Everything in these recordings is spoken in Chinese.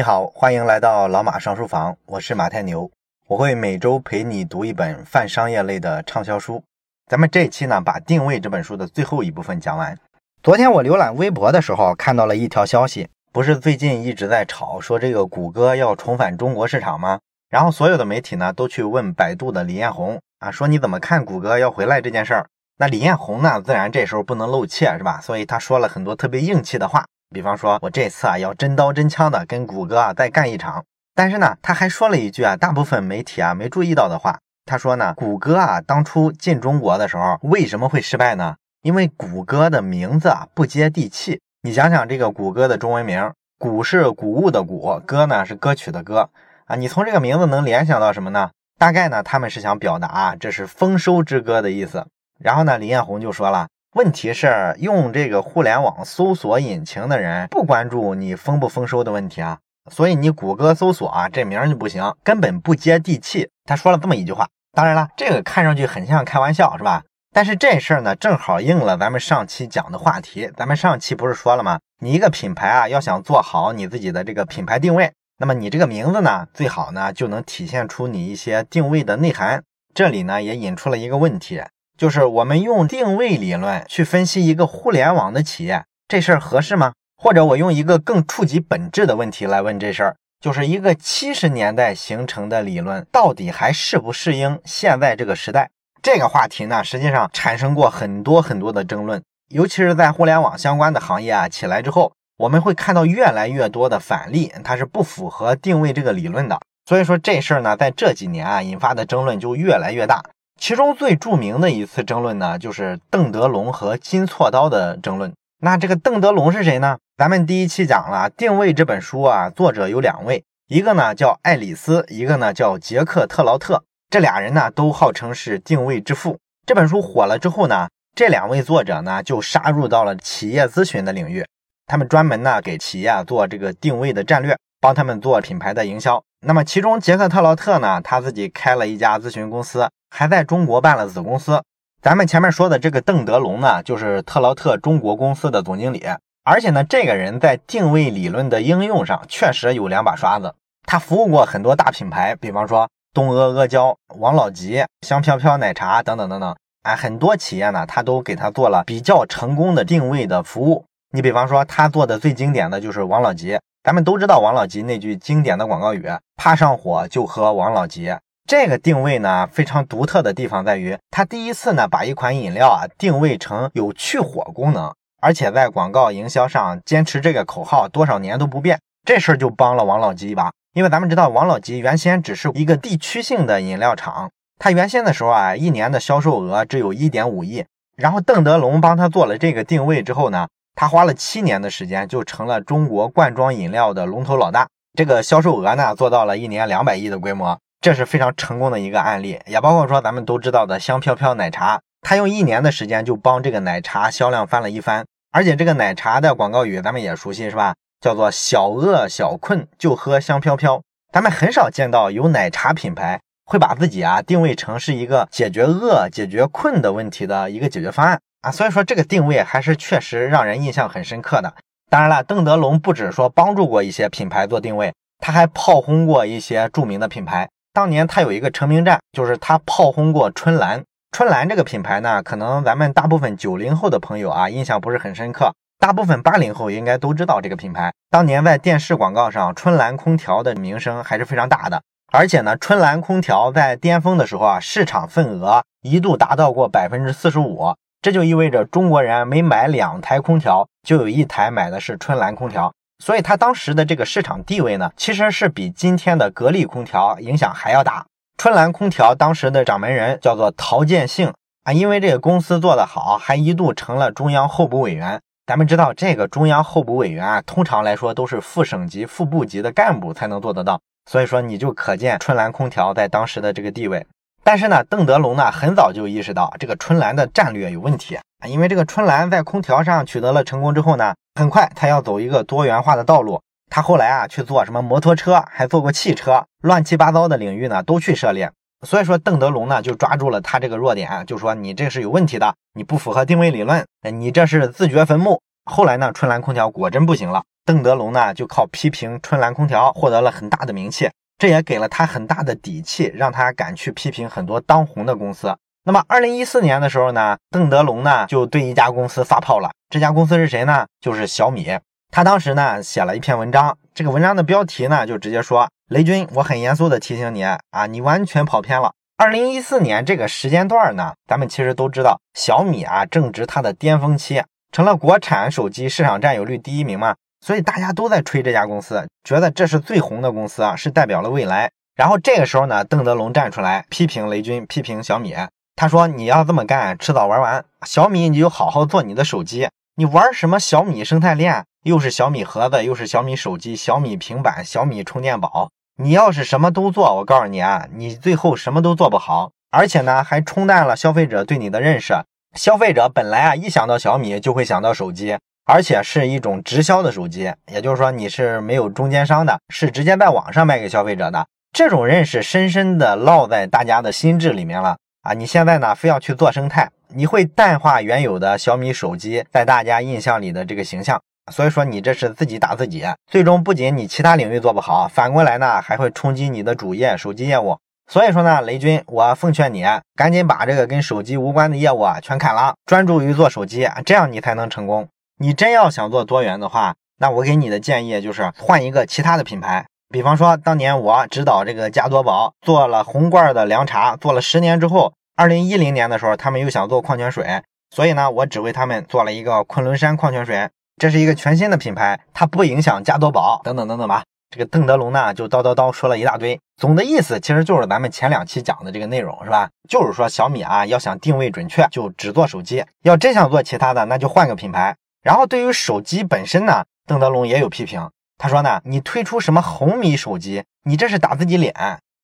你好，欢迎来到老马上书房，我是马太牛，我会每周陪你读一本泛商业类的畅销书。咱们这期呢，把《定位》这本书的最后一部分讲完。昨天我浏览微博的时候，看到了一条消息，不是最近一直在吵说这个谷歌要重返中国市场吗？然后所有的媒体呢，都去问百度的李彦宏啊，说你怎么看谷歌要回来这件事儿？那李彦宏呢，自然这时候不能露怯，是吧？所以他说了很多特别硬气的话。比方说，我这次啊要真刀真枪的跟谷歌啊再干一场。但是呢，他还说了一句啊，大部分媒体啊没注意到的话。他说呢，谷歌啊当初进中国的时候为什么会失败呢？因为谷歌的名字啊不接地气。你想想这个谷歌的中文名，谷是谷物的谷，歌呢是歌曲的歌啊。你从这个名字能联想到什么呢？大概呢他们是想表达这是丰收之歌的意思。然后呢，李彦宏就说了。问题是用这个互联网搜索引擎的人不关注你丰不丰收的问题啊，所以你谷歌搜索啊这名就不行，根本不接地气。他说了这么一句话，当然了，这个看上去很像开玩笑，是吧？但是这事儿呢，正好应了咱们上期讲的话题。咱们上期不是说了吗？你一个品牌啊，要想做好你自己的这个品牌定位，那么你这个名字呢，最好呢就能体现出你一些定位的内涵。这里呢也引出了一个问题。就是我们用定位理论去分析一个互联网的企业，这事儿合适吗？或者我用一个更触及本质的问题来问这事儿，就是一个七十年代形成的理论，到底还适不适应现在这个时代？这个话题呢，实际上产生过很多很多的争论，尤其是在互联网相关的行业啊起来之后，我们会看到越来越多的反例，它是不符合定位这个理论的。所以说这事儿呢，在这几年啊引发的争论就越来越大。其中最著名的一次争论呢，就是邓德龙和金锉刀的争论。那这个邓德龙是谁呢？咱们第一期讲了《定位》这本书啊，作者有两位，一个呢叫爱丽丝，一个呢叫杰克特劳特。这俩人呢都号称是定位之父。这本书火了之后呢，这两位作者呢就杀入到了企业咨询的领域，他们专门呢给企业做这个定位的战略，帮他们做品牌的营销。那么其中杰克特劳特呢，他自己开了一家咨询公司。还在中国办了子公司。咱们前面说的这个邓德龙呢，就是特劳特中国公司的总经理。而且呢，这个人在定位理论的应用上确实有两把刷子。他服务过很多大品牌，比方说东阿阿胶、王老吉、香飘飘奶茶等等等等。哎，很多企业呢，他都给他做了比较成功的定位的服务。你比方说，他做的最经典的就是王老吉。咱们都知道王老吉那句经典的广告语：“怕上火就喝王老吉。”这个定位呢非常独特的地方在于，他第一次呢把一款饮料啊定位成有去火功能，而且在广告营销上坚持这个口号多少年都不变，这事儿就帮了王老吉一把。因为咱们知道王老吉原先只是一个地区性的饮料厂，他原先的时候啊一年的销售额只有一点五亿，然后邓德龙帮他做了这个定位之后呢，他花了七年的时间就成了中国罐装饮料的龙头老大，这个销售额呢做到了一年两百亿的规模。这是非常成功的一个案例，也包括说咱们都知道的香飘飘奶茶，他用一年的时间就帮这个奶茶销量翻了一番。而且这个奶茶的广告语咱们也熟悉是吧？叫做小饿小困就喝香飘飘。咱们很少见到有奶茶品牌会把自己啊定位成是一个解决饿、解决困的问题的一个解决方案啊。所以说这个定位还是确实让人印象很深刻的。当然了，邓德龙不止说帮助过一些品牌做定位，他还炮轰过一些著名的品牌。当年他有一个成名战，就是他炮轰过春兰。春兰这个品牌呢，可能咱们大部分九零后的朋友啊，印象不是很深刻。大部分八零后应该都知道这个品牌。当年在电视广告上，春兰空调的名声还是非常大的。而且呢，春兰空调在巅峰的时候啊，市场份额一度达到过百分之四十五。这就意味着中国人每买两台空调，就有一台买的是春兰空调。所以它当时的这个市场地位呢，其实是比今天的格力空调影响还要大。春兰空调当时的掌门人叫做陶建兴啊，因为这个公司做得好，还一度成了中央候补委员。咱们知道，这个中央候补委员啊，通常来说都是副省级、副部级的干部才能做得到。所以说，你就可见春兰空调在当时的这个地位。但是呢，邓德龙呢，很早就意识到这个春兰的战略有问题啊，因为这个春兰在空调上取得了成功之后呢。很快，他要走一个多元化的道路。他后来啊，去做什么摩托车，还做过汽车，乱七八糟的领域呢，都去涉猎。所以说，邓德龙呢，就抓住了他这个弱点，就说你这是有问题的，你不符合定位理论，你这是自掘坟墓。后来呢，春兰空调果真不行了，邓德龙呢就靠批评春兰空调获得了很大的名气，这也给了他很大的底气，让他敢去批评很多当红的公司。那么，二零一四年的时候呢，邓德龙呢就对一家公司发炮了。这家公司是谁呢？就是小米。他当时呢写了一篇文章，这个文章的标题呢就直接说：“雷军，我很严肃的提醒你啊，你完全跑偏了。”二零一四年这个时间段呢，咱们其实都知道，小米啊正值它的巅峰期，成了国产手机市场占有率第一名嘛，所以大家都在吹这家公司，觉得这是最红的公司啊，是代表了未来。然后这个时候呢，邓德龙站出来批评雷军，批评小米。他说：“你要这么干，迟早玩完。小米，你就好好做你的手机。你玩什么小米生态链？又是小米盒子，又是小米手机、小米平板、小米充电宝。你要是什么都做，我告诉你啊，你最后什么都做不好。而且呢，还冲淡了消费者对你的认识。消费者本来啊，一想到小米就会想到手机，而且是一种直销的手机，也就是说你是没有中间商的，是直接在网上卖给消费者的。这种认识深深的烙在大家的心智里面了。”啊，你现在呢，非要去做生态，你会淡化原有的小米手机在大家印象里的这个形象，所以说你这是自己打自己，最终不仅你其他领域做不好，反过来呢，还会冲击你的主业手机业务。所以说呢，雷军，我奉劝你赶紧把这个跟手机无关的业务啊全砍了，专注于做手机，这样你才能成功。你真要想做多元的话，那我给你的建议就是换一个其他的品牌。比方说，当年我指导这个加多宝做了红罐的凉茶，做了十年之后，二零一零年的时候，他们又想做矿泉水，所以呢，我只为他们做了一个昆仑山矿泉水，这是一个全新的品牌，它不影响加多宝等等等等吧。这个邓德龙呢，就叨叨叨说了一大堆，总的意思其实就是咱们前两期讲的这个内容，是吧？就是说小米啊，要想定位准确，就只做手机；要真想做其他的，那就换个品牌。然后对于手机本身呢，邓德龙也有批评。他说呢，你推出什么红米手机，你这是打自己脸。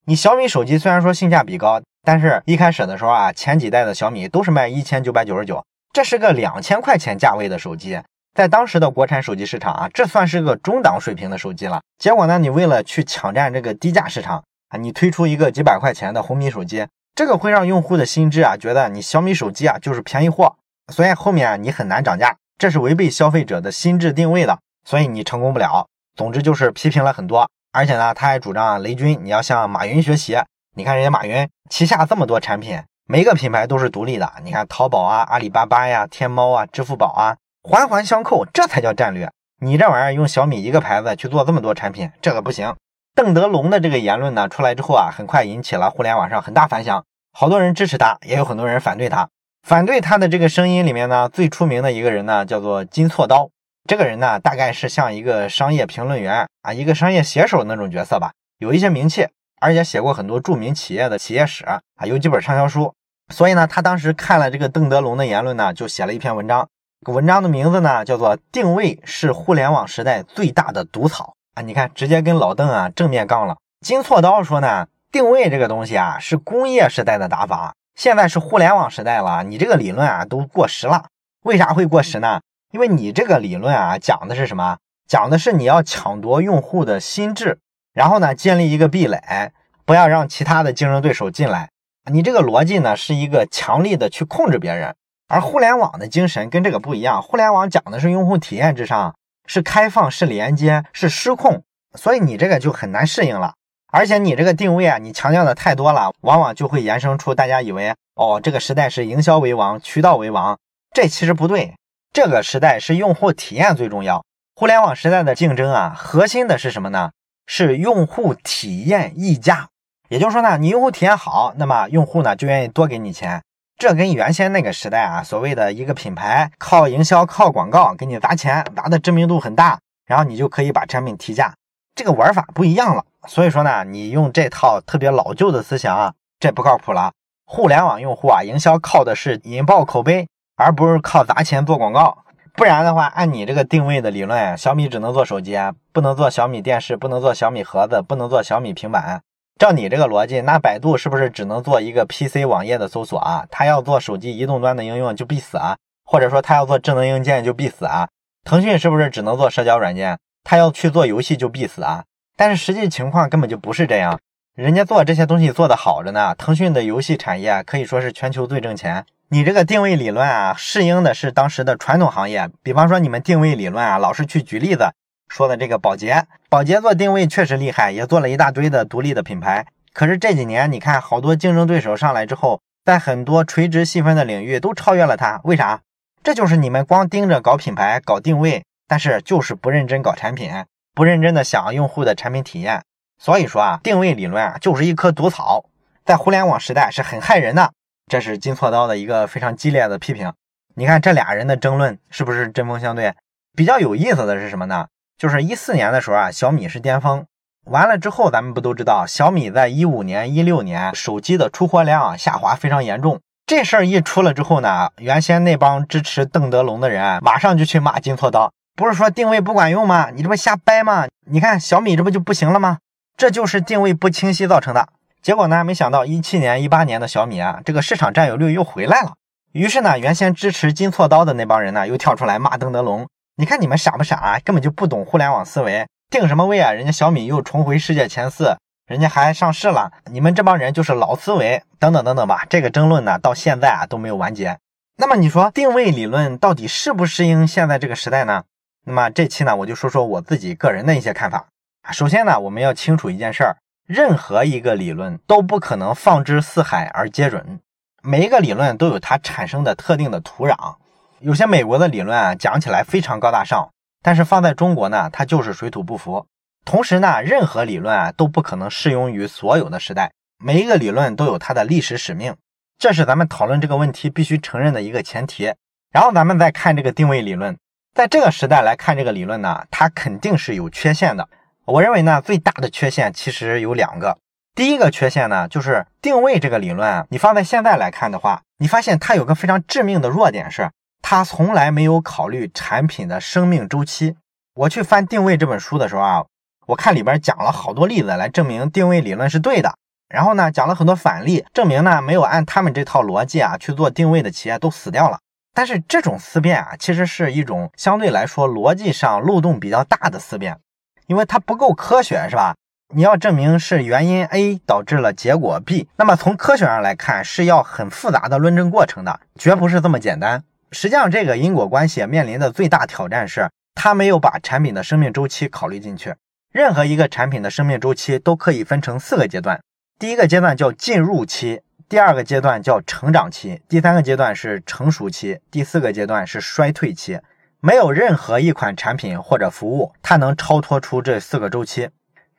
你小米手机虽然说性价比高，但是一开始的时候啊，前几代的小米都是卖一千九百九十九，这是个两千块钱价位的手机，在当时的国产手机市场啊，这算是个中档水平的手机了。结果呢，你为了去抢占这个低价市场啊，你推出一个几百块钱的红米手机，这个会让用户的心智啊，觉得你小米手机啊就是便宜货，所以后面啊你很难涨价，这是违背消费者的心智定位的，所以你成功不了。总之就是批评了很多，而且呢，他还主张雷军你要向马云学习。你看人家马云旗下这么多产品，每个品牌都是独立的。你看淘宝啊、阿里巴巴呀、天猫啊、支付宝啊，环环相扣，这才叫战略。你这玩意儿用小米一个牌子去做这么多产品，这个不行。邓德龙的这个言论呢出来之后啊，很快引起了互联网上很大反响，好多人支持他，也有很多人反对他。反对他的这个声音里面呢，最出名的一个人呢叫做金错刀。这个人呢，大概是像一个商业评论员啊，一个商业写手那种角色吧，有一些名气，而且写过很多著名企业的企业史啊，有几本畅销书。所以呢，他当时看了这个邓德龙的言论呢，就写了一篇文章。文章的名字呢，叫做《定位是互联网时代最大的毒草》啊。你看，直接跟老邓啊正面杠了。金错刀说呢，定位这个东西啊，是工业时代的打法，现在是互联网时代了，你这个理论啊都过时了。为啥会过时呢？因为你这个理论啊，讲的是什么？讲的是你要抢夺用户的心智，然后呢，建立一个壁垒，不要让其他的竞争对手进来。你这个逻辑呢，是一个强力的去控制别人。而互联网的精神跟这个不一样，互联网讲的是用户体验至上，是开放，是连接，是失控。所以你这个就很难适应了。而且你这个定位啊，你强调的太多了，往往就会衍生出大家以为，哦，这个时代是营销为王，渠道为王，这其实不对。这个时代是用户体验最重要。互联网时代的竞争啊，核心的是什么呢？是用户体验溢价。也就是说呢，你用户体验好，那么用户呢就愿意多给你钱。这跟原先那个时代啊，所谓的一个品牌靠营销、靠广告给你砸钱，砸的知名度很大，然后你就可以把产品提价，这个玩法不一样了。所以说呢，你用这套特别老旧的思想啊，这不靠谱了。互联网用户啊，营销靠的是引爆口碑。而不是靠砸钱做广告，不然的话，按你这个定位的理论，小米只能做手机，不能做小米电视，不能做小米盒子，不能做小米平板。照你这个逻辑，那百度是不是只能做一个 PC 网页的搜索啊？它要做手机移动端的应用就必死啊？或者说它要做智能硬件就必死啊？腾讯是不是只能做社交软件？他要去做游戏就必死啊？但是实际情况根本就不是这样，人家做这些东西做的好着呢。腾讯的游戏产业可以说是全球最挣钱。你这个定位理论啊，适应的是当时的传统行业，比方说你们定位理论啊，老是去举例子说的这个宝洁，宝洁做定位确实厉害，也做了一大堆的独立的品牌。可是这几年你看，好多竞争对手上来之后，在很多垂直细分的领域都超越了它，为啥？这就是你们光盯着搞品牌、搞定位，但是就是不认真搞产品，不认真的想用户的产品体验。所以说啊，定位理论啊，就是一棵毒草，在互联网时代是很害人的。这是金错刀的一个非常激烈的批评。你看这俩人的争论是不是针锋相对？比较有意思的是什么呢？就是一四年的时候啊，小米是巅峰，完了之后咱们不都知道，小米在一五年、一六年手机的出货量下滑非常严重。这事儿一出了之后呢，原先那帮支持邓德龙的人马上就去骂金错刀，不是说定位不管用吗？你这不瞎掰吗？你看小米这不就不行了吗？这就是定位不清晰造成的。结果呢？没想到一七年、一八年的小米啊，这个市场占有率又回来了。于是呢，原先支持金错刀的那帮人呢，又跳出来骂邓德龙。你看你们傻不傻啊？根本就不懂互联网思维，定什么位啊？人家小米又重回世界前四，人家还上市了。你们这帮人就是老思维，等等等等吧。这个争论呢，到现在啊都没有完结。那么你说定位理论到底适不适应现在这个时代呢？那么这期呢，我就说说我自己个人的一些看法。首先呢，我们要清楚一件事儿。任何一个理论都不可能放之四海而皆准，每一个理论都有它产生的特定的土壤。有些美国的理论啊，讲起来非常高大上，但是放在中国呢，它就是水土不服。同时呢，任何理论啊都不可能适用于所有的时代，每一个理论都有它的历史使命，这是咱们讨论这个问题必须承认的一个前提。然后咱们再看这个定位理论，在这个时代来看这个理论呢，它肯定是有缺陷的。我认为呢，最大的缺陷其实有两个。第一个缺陷呢，就是定位这个理论，你放在现在来看的话，你发现它有个非常致命的弱点是，它从来没有考虑产品的生命周期。我去翻《定位》这本书的时候啊，我看里边讲了好多例子来证明定位理论是对的，然后呢，讲了很多反例，证明呢没有按他们这套逻辑啊去做定位的企业都死掉了。但是这种思辨啊，其实是一种相对来说逻辑上漏洞比较大的思辨。因为它不够科学，是吧？你要证明是原因 A 导致了结果 B，那么从科学上来看是要很复杂的论证过程的，绝不是这么简单。实际上，这个因果关系面临的最大挑战是，它没有把产品的生命周期考虑进去。任何一个产品的生命周期都可以分成四个阶段，第一个阶段叫进入期，第二个阶段叫成长期，第三个阶段是成熟期，第四个阶段是衰退期。没有任何一款产品或者服务，它能超脱出这四个周期。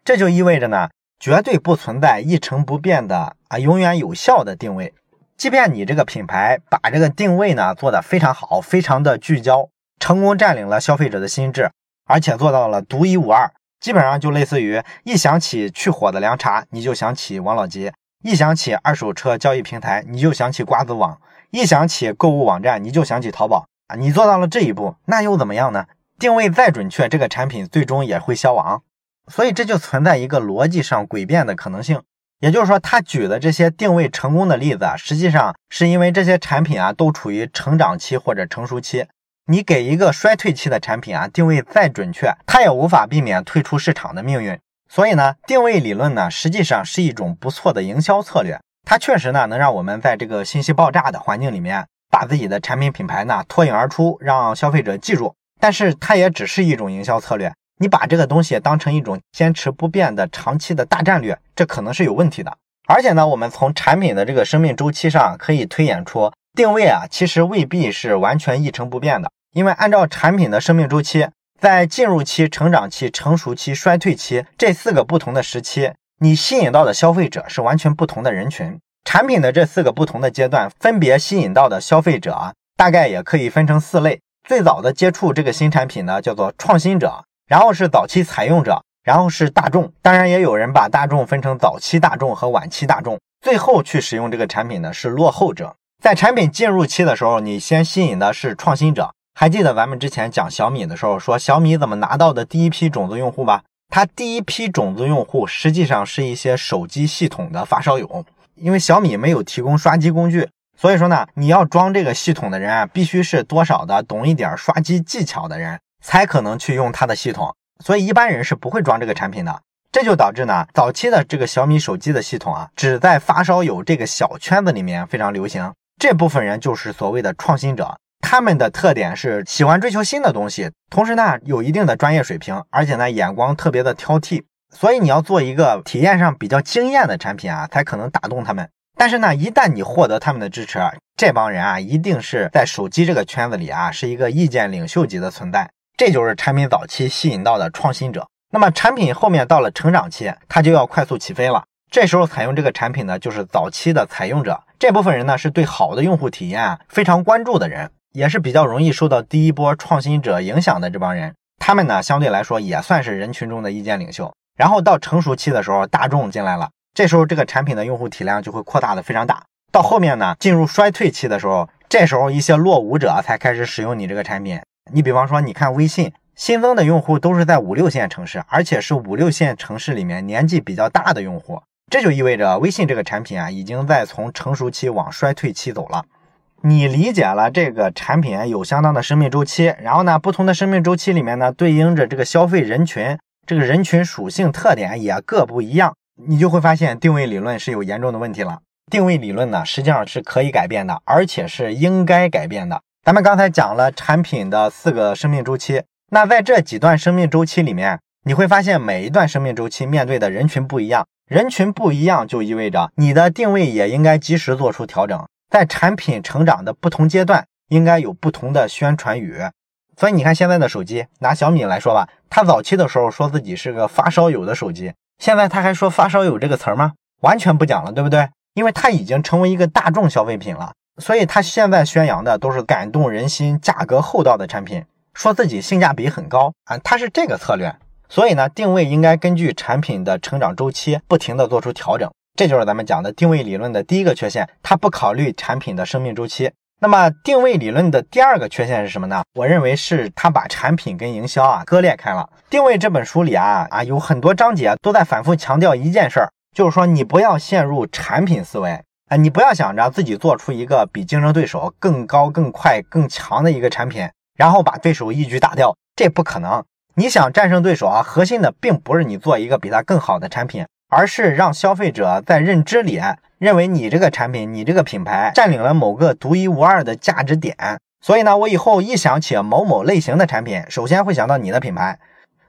这就意味着呢，绝对不存在一成不变的啊，永远有效的定位。即便你这个品牌把这个定位呢做得非常好，非常的聚焦，成功占领了消费者的心智，而且做到了独一无二，基本上就类似于一想起去火的凉茶，你就想起王老吉；一想起二手车交易平台，你就想起瓜子网；一想起购物网站，你就想起淘宝。啊，你做到了这一步，那又怎么样呢？定位再准确，这个产品最终也会消亡。所以这就存在一个逻辑上诡辩的可能性。也就是说，他举的这些定位成功的例子啊，实际上是因为这些产品啊都处于成长期或者成熟期。你给一个衰退期的产品啊定位再准确，它也无法避免退出市场的命运。所以呢，定位理论呢实际上是一种不错的营销策略，它确实呢能让我们在这个信息爆炸的环境里面。把自己的产品品牌呢脱颖而出，让消费者记住，但是它也只是一种营销策略。你把这个东西当成一种坚持不变的长期的大战略，这可能是有问题的。而且呢，我们从产品的这个生命周期上可以推演出，定位啊其实未必是完全一成不变的。因为按照产品的生命周期，在进入期、成长期、成熟期、衰退期这四个不同的时期，你吸引到的消费者是完全不同的人群。产品的这四个不同的阶段，分别吸引到的消费者啊，大概也可以分成四类。最早的接触这个新产品呢，叫做创新者，然后是早期采用者，然后是大众。当然，也有人把大众分成早期大众和晚期大众。最后去使用这个产品的是落后者。在产品进入期的时候，你先吸引的是创新者。还记得咱们之前讲小米的时候，说小米怎么拿到的第一批种子用户吧？它第一批种子用户实际上是一些手机系统的发烧友。因为小米没有提供刷机工具，所以说呢，你要装这个系统的人啊，必须是多少的懂一点刷机技巧的人，才可能去用它的系统。所以一般人是不会装这个产品的。这就导致呢，早期的这个小米手机的系统啊，只在发烧友这个小圈子里面非常流行。这部分人就是所谓的创新者。他们的特点是喜欢追求新的东西，同时呢有一定的专业水平，而且呢眼光特别的挑剔。所以你要做一个体验上比较惊艳的产品啊，才可能打动他们。但是呢，一旦你获得他们的支持，这帮人啊一定是在手机这个圈子里啊是一个意见领袖级的存在。这就是产品早期吸引到的创新者。那么产品后面到了成长期，它就要快速起飞了。这时候采用这个产品呢，就是早期的采用者。这部分人呢，是对好的用户体验非常关注的人。也是比较容易受到第一波创新者影响的这帮人，他们呢相对来说也算是人群中的意见领袖。然后到成熟期的时候，大众进来了，这时候这个产品的用户体量就会扩大的非常大。到后面呢，进入衰退期的时候，这时候一些落伍者才开始使用你这个产品。你比方说，你看微信新增的用户都是在五六线城市，而且是五六线城市里面年纪比较大的用户，这就意味着微信这个产品啊，已经在从成熟期往衰退期走了。你理解了这个产品有相当的生命周期，然后呢，不同的生命周期里面呢，对应着这个消费人群，这个人群属性特点也各不一样，你就会发现定位理论是有严重的问题了。定位理论呢，实际上是可以改变的，而且是应该改变的。咱们刚才讲了产品的四个生命周期，那在这几段生命周期里面，你会发现每一段生命周期面对的人群不一样，人群不一样就意味着你的定位也应该及时做出调整。在产品成长的不同阶段，应该有不同的宣传语。所以你看现在的手机，拿小米来说吧，它早期的时候说自己是个发烧友的手机，现在它还说发烧友这个词儿吗？完全不讲了，对不对？因为它已经成为一个大众消费品了，所以它现在宣扬的都是感动人心、价格厚道的产品，说自己性价比很高啊，它是这个策略。所以呢，定位应该根据产品的成长周期，不停的做出调整。这就是咱们讲的定位理论的第一个缺陷，它不考虑产品的生命周期。那么定位理论的第二个缺陷是什么呢？我认为是它把产品跟营销啊割裂开了。定位这本书里啊啊有很多章节都在反复强调一件事儿，就是说你不要陷入产品思维啊，你不要想着自己做出一个比竞争对手更高、更快、更强的一个产品，然后把对手一举打掉，这不可能。你想战胜对手啊，核心的并不是你做一个比他更好的产品。而是让消费者在认知里认为你这个产品、你这个品牌占领了某个独一无二的价值点，所以呢，我以后一想起某某类型的产品，首先会想到你的品牌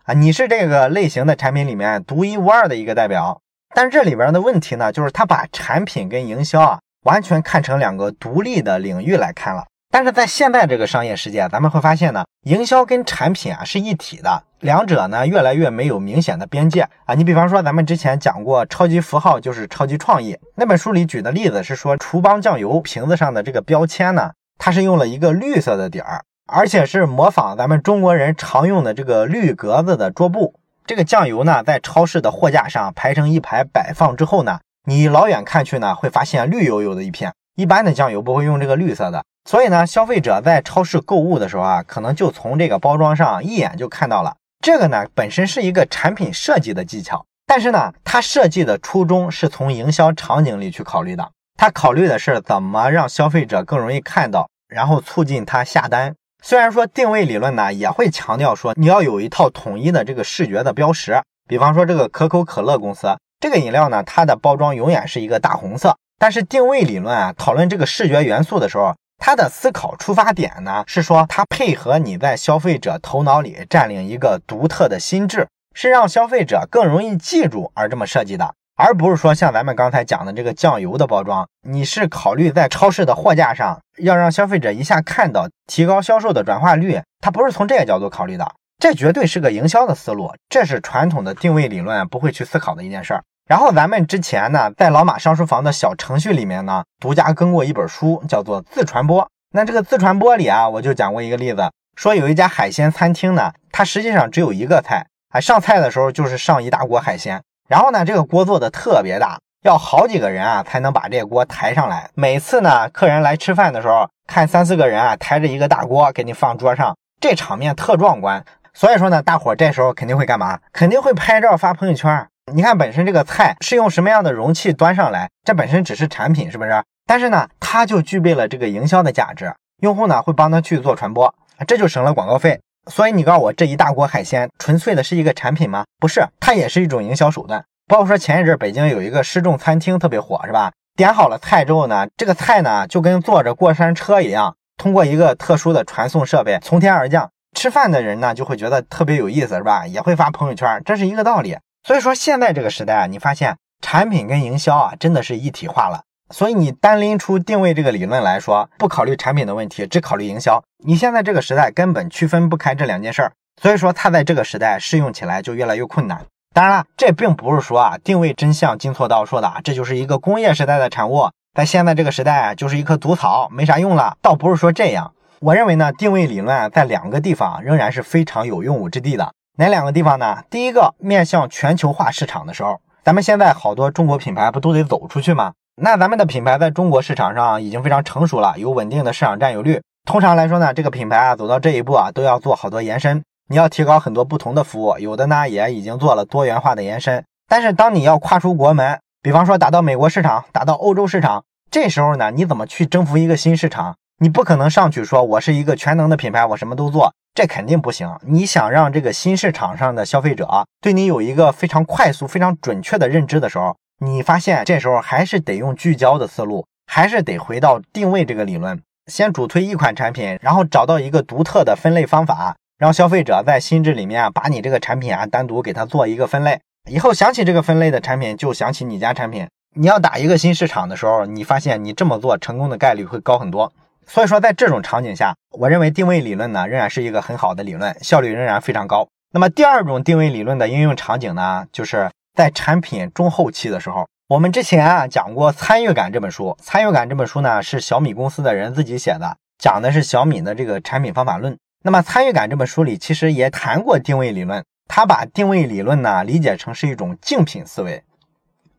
啊，你是这个类型的产品里面独一无二的一个代表。但这里边的问题呢，就是他把产品跟营销啊完全看成两个独立的领域来看了。但是在现在这个商业世界，咱们会发现呢，营销跟产品啊是一体的，两者呢越来越没有明显的边界啊。你比方说，咱们之前讲过，超级符号就是超级创意。那本书里举的例子是说，厨邦酱油瓶子上的这个标签呢，它是用了一个绿色的底儿，而且是模仿咱们中国人常用的这个绿格子的桌布。这个酱油呢，在超市的货架上排成一排摆放之后呢，你老远看去呢，会发现绿油油的一片。一般的酱油不会用这个绿色的。所以呢，消费者在超市购物的时候啊，可能就从这个包装上一眼就看到了。这个呢，本身是一个产品设计的技巧，但是呢，它设计的初衷是从营销场景里去考虑的。它考虑的是怎么让消费者更容易看到，然后促进他下单。虽然说定位理论呢，也会强调说你要有一套统一的这个视觉的标识。比方说这个可口可乐公司，这个饮料呢，它的包装永远是一个大红色。但是定位理论啊，讨论这个视觉元素的时候。他的思考出发点呢，是说他配合你在消费者头脑里占领一个独特的心智，是让消费者更容易记住而这么设计的，而不是说像咱们刚才讲的这个酱油的包装，你是考虑在超市的货架上要让消费者一下看到，提高销售的转化率，他不是从这个角度考虑的，这绝对是个营销的思路，这是传统的定位理论不会去思考的一件事儿。然后咱们之前呢，在老马上书房的小程序里面呢，独家更过一本书，叫做《自传播》。那这个自传播里啊，我就讲过一个例子，说有一家海鲜餐厅呢，它实际上只有一个菜，啊，上菜的时候就是上一大锅海鲜。然后呢，这个锅做的特别大，要好几个人啊才能把这锅抬上来。每次呢，客人来吃饭的时候，看三四个人啊抬着一个大锅给你放桌上，这场面特壮观。所以说呢，大伙这时候肯定会干嘛？肯定会拍照发朋友圈。你看，本身这个菜是用什么样的容器端上来，这本身只是产品，是不是？但是呢，它就具备了这个营销的价值，用户呢会帮他去做传播，这就省了广告费。所以你告诉我，这一大锅海鲜纯粹的是一个产品吗？不是，它也是一种营销手段。包括说前一阵北京有一个失重餐厅特别火，是吧？点好了菜之后呢，这个菜呢就跟坐着过山车一样，通过一个特殊的传送设备从天而降。吃饭的人呢就会觉得特别有意思，是吧？也会发朋友圈，这是一个道理。所以说现在这个时代啊，你发现产品跟营销啊真的是一体化了。所以你单拎出定位这个理论来说，不考虑产品的问题，只考虑营销，你现在这个时代根本区分不开这两件事儿。所以说它在这个时代适用起来就越来越困难。当然了，这并不是说啊定位真相金错刀说的，这就是一个工业时代的产物，在现在这个时代啊就是一棵毒草，没啥用了。倒不是说这样，我认为呢，定位理论在两个地方仍然是非常有用武之地的。哪两个地方呢？第一个，面向全球化市场的时候，咱们现在好多中国品牌不都得走出去吗？那咱们的品牌在中国市场上已经非常成熟了，有稳定的市场占有率。通常来说呢，这个品牌啊走到这一步啊，都要做好多延伸。你要提高很多不同的服务，有的呢也已经做了多元化的延伸。但是当你要跨出国门，比方说打到美国市场，打到欧洲市场，这时候呢，你怎么去征服一个新市场？你不可能上去说我是一个全能的品牌，我什么都做，这肯定不行。你想让这个新市场上的消费者对你有一个非常快速、非常准确的认知的时候，你发现这时候还是得用聚焦的思路，还是得回到定位这个理论，先主推一款产品，然后找到一个独特的分类方法，让消费者在心智里面把你这个产品啊单独给它做一个分类，以后想起这个分类的产品就想起你家产品。你要打一个新市场的时候，你发现你这么做成功的概率会高很多。所以说，在这种场景下，我认为定位理论呢仍然是一个很好的理论，效率仍然非常高。那么第二种定位理论的应用场景呢，就是。在产品中后期的时候，我们之前啊讲过《参与感》这本书，《参与感》这本书呢是小米公司的人自己写的，讲的是小米的这个产品方法论。那么《参与感》这本书里其实也谈过定位理论，他把定位理论呢理解成是一种竞品思维，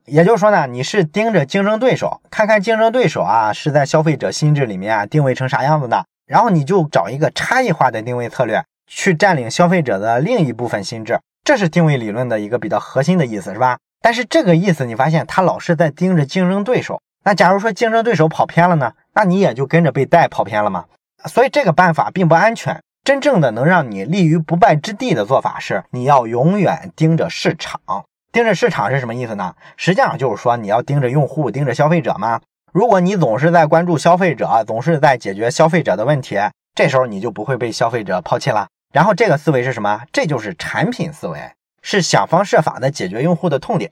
也就是说呢，你是盯着竞争对手，看看竞争对手啊是在消费者心智里面啊定位成啥样子的，然后你就找一个差异化的定位策略，去占领消费者的另一部分心智。这是定位理论的一个比较核心的意思，是吧？但是这个意思你发现他老是在盯着竞争对手。那假如说竞争对手跑偏了呢？那你也就跟着被带跑偏了吗？所以这个办法并不安全。真正的能让你立于不败之地的做法是，你要永远盯着市场。盯着市场是什么意思呢？实际上就是说你要盯着用户，盯着消费者嘛。如果你总是在关注消费者，总是在解决消费者的问题，这时候你就不会被消费者抛弃了。然后这个思维是什么？这就是产品思维，是想方设法的解决用户的痛点。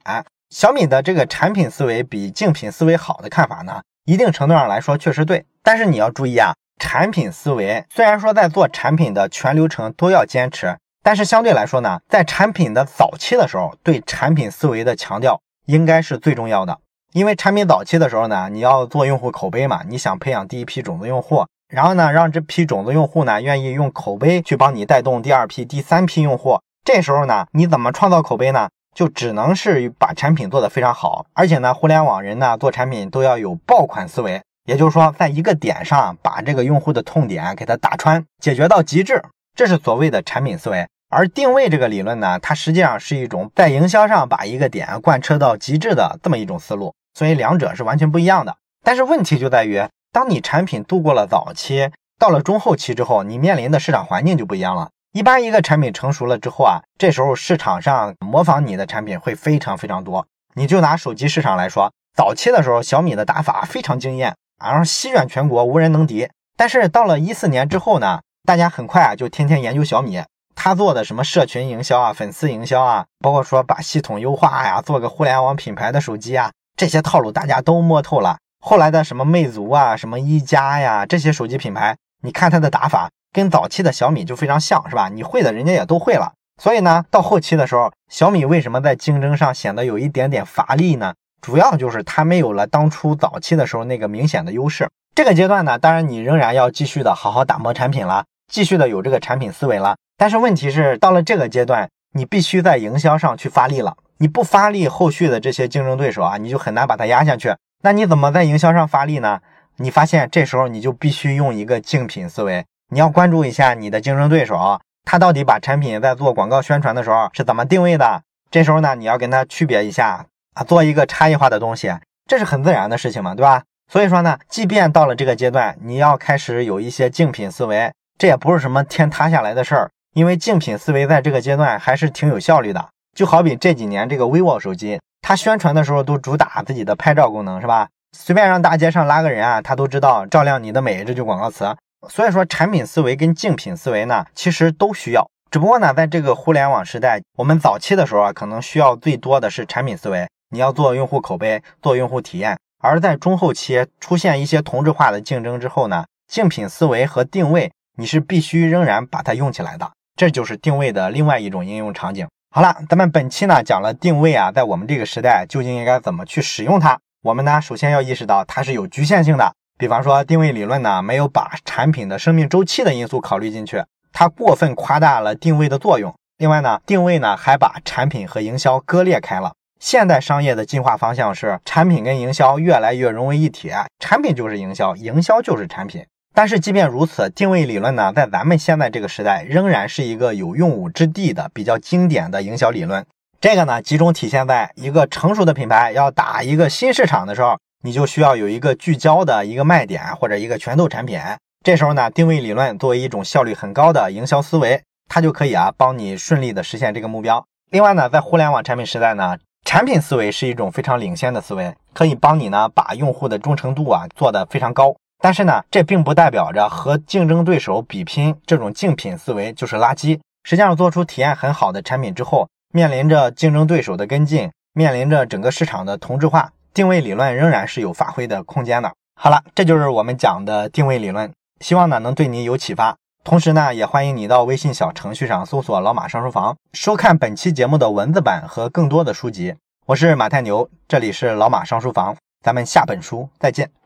小米的这个产品思维比竞品思维好的看法呢，一定程度上来说确实对。但是你要注意啊，产品思维虽然说在做产品的全流程都要坚持，但是相对来说呢，在产品的早期的时候，对产品思维的强调应该是最重要的。因为产品早期的时候呢，你要做用户口碑嘛，你想培养第一批种子用户。然后呢，让这批种子用户呢愿意用口碑去帮你带动第二批、第三批用户。这时候呢，你怎么创造口碑呢？就只能是把产品做得非常好。而且呢，互联网人呢做产品都要有爆款思维，也就是说，在一个点上把这个用户的痛点给它打穿，解决到极致，这是所谓的产品思维。而定位这个理论呢，它实际上是一种在营销上把一个点贯彻到极致的这么一种思路。所以两者是完全不一样的。但是问题就在于。当你产品度过了早期，到了中后期之后，你面临的市场环境就不一样了。一般一个产品成熟了之后啊，这时候市场上模仿你的产品会非常非常多。你就拿手机市场来说，早期的时候小米的打法非常惊艳，然后席卷全国，无人能敌。但是到了一四年之后呢，大家很快啊就天天研究小米，他做的什么社群营销啊、粉丝营销啊，包括说把系统优化呀，做个互联网品牌的手机啊，这些套路大家都摸透了。后来的什么魅族啊，什么一加呀，这些手机品牌，你看它的打法跟早期的小米就非常像，是吧？你会的，人家也都会了。所以呢，到后期的时候，小米为什么在竞争上显得有一点点乏力呢？主要就是它没有了当初早期的时候那个明显的优势。这个阶段呢，当然你仍然要继续的好好打磨产品了，继续的有这个产品思维了。但是问题是，到了这个阶段，你必须在营销上去发力了。你不发力，后续的这些竞争对手啊，你就很难把它压下去。那你怎么在营销上发力呢？你发现这时候你就必须用一个竞品思维，你要关注一下你的竞争对手，他到底把产品在做广告宣传的时候是怎么定位的？这时候呢，你要跟他区别一下啊，做一个差异化的东西，这是很自然的事情嘛，对吧？所以说呢，即便到了这个阶段，你要开始有一些竞品思维，这也不是什么天塌下来的事儿，因为竞品思维在这个阶段还是挺有效率的。就好比这几年这个 vivo 手机。它宣传的时候都主打自己的拍照功能，是吧？随便让大街上拉个人啊，他都知道照亮你的美这句广告词。所以说，产品思维跟竞品思维呢，其实都需要。只不过呢，在这个互联网时代，我们早期的时候啊，可能需要最多的是产品思维，你要做用户口碑，做用户体验；而在中后期出现一些同质化的竞争之后呢，竞品思维和定位，你是必须仍然把它用起来的。这就是定位的另外一种应用场景。好了，咱们本期呢讲了定位啊，在我们这个时代究竟应该怎么去使用它？我们呢首先要意识到它是有局限性的。比方说，定位理论呢没有把产品的生命周期的因素考虑进去。它过分夸大了定位的作用。另外呢，定位呢还把产品和营销割裂开了。现代商业的进化方向是产品跟营销越来越融为一体，产品就是营销，营销就是产品。但是即便如此，定位理论呢，在咱们现在这个时代，仍然是一个有用武之地的比较经典的营销理论。这个呢，集中体现在一个成熟的品牌要打一个新市场的时候，你就需要有一个聚焦的一个卖点或者一个拳头产品。这时候呢，定位理论作为一种效率很高的营销思维，它就可以啊帮你顺利的实现这个目标。另外呢，在互联网产品时代呢，产品思维是一种非常领先的思维，可以帮你呢把用户的忠诚度啊做得非常高。但是呢，这并不代表着和竞争对手比拼这种竞品思维就是垃圾。实际上，做出体验很好的产品之后，面临着竞争对手的跟进，面临着整个市场的同质化，定位理论仍然是有发挥的空间的。好了，这就是我们讲的定位理论。希望呢能对你有启发，同时呢也欢迎你到微信小程序上搜索“老马上书房”，收看本期节目的文字版和更多的书籍。我是马太牛，这里是老马上书房，咱们下本书再见。